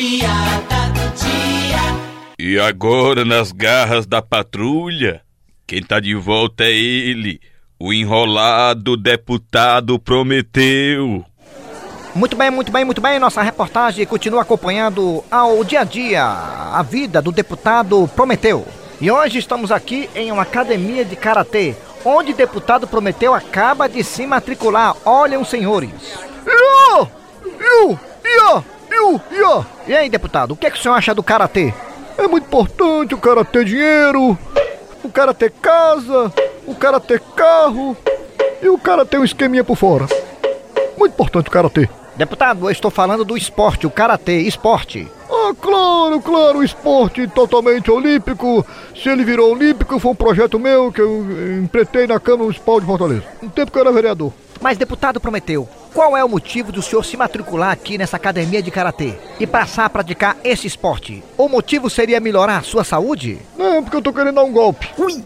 piada do dia. E agora, nas garras da patrulha, quem tá de volta é ele, o enrolado deputado Prometeu. Muito bem, muito bem, muito bem. Nossa reportagem continua acompanhando ao dia a dia a vida do deputado Prometeu. E hoje estamos aqui em uma academia de karatê, onde o deputado Prometeu acaba de se matricular. Olhem, senhores. Iô! Iô! Iô! Iô! Iô! E aí, deputado, o que, é que o senhor acha do karatê? É muito importante o cara ter dinheiro, o cara ter casa, o cara ter carro e o cara ter um esqueminha por fora. Muito importante o cara ter. Deputado, eu estou falando do esporte, o karatê, esporte. Ah, claro, claro, o esporte totalmente olímpico. Se ele virou olímpico, foi um projeto meu que eu empreitei na Câmara Municipal de Fortaleza. No tempo que eu era vereador. Mas, deputado Prometeu, qual é o motivo do senhor se matricular aqui nessa academia de karatê e passar a praticar esse esporte? O motivo seria melhorar a sua saúde? Não, porque eu tô querendo dar um golpe. Ui!